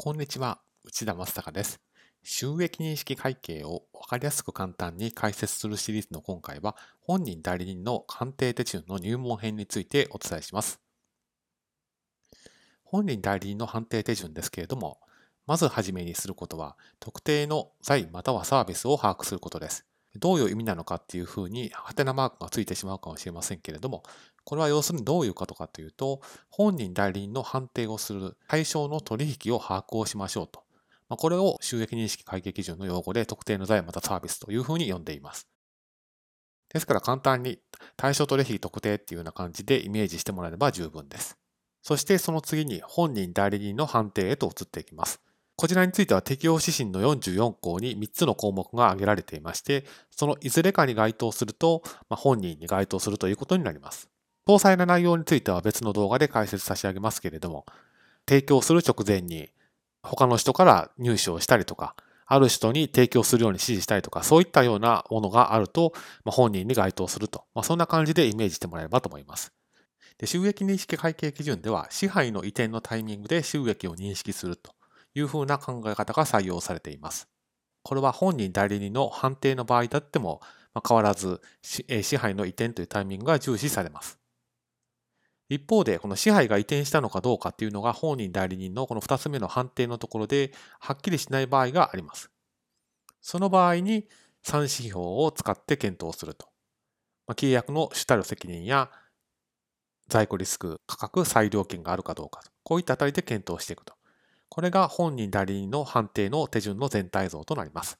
こんにちは、内田正孝です。収益認識会計を分かりやすく簡単に解説するシリーズの今回は、本人代理人の鑑定手順の入門編についてお伝えします。本人代理人の判定手順ですけれども、まずはじめにすることは、特定の財またはサービスを把握することです。どういう意味なのかっていうふうに、ハテナマークがついてしまうかもしれませんけれども、これは要するにどういうことかというと、本人代理人の判定をする対象の取引を把握をしましょうと。これを収益認識会計基準の用語で特定の財またサービスというふうに呼んでいます。ですから簡単に対象取引特定っていうような感じでイメージしてもらえれば十分です。そしてその次に本人代理人の判定へと移っていきます。こちらについては適用指針の44項に3つの項目が挙げられていまして、そのいずれかに該当すると、まあ、本人に該当するということになります。詳細な内容については別の動画で解説差し上げますけれども、提供する直前に他の人から入手をしたりとか、ある人に提供するように指示したりとか、そういったようなものがあると、まあ、本人に該当すると、まあ、そんな感じでイメージしてもらえればと思います。で収益認識会計基準では、支配の移転のタイミングで収益を認識するというふうな考え方が採用されています。これは本人代理人の判定の場合だっても、ま、変わらず支配の移転というタイミングが重視されます。一方で、この支配が移転したのかどうかっていうのが本人代理人のこの2つ目の判定のところではっきりしない場合があります。その場合に3指標を使って検討すると。契約の主たる責任や在庫リスク、価格、裁量権があるかどうか、こういったあたりで検討していくと。これが本人代理人の判定の手順の全体像となります。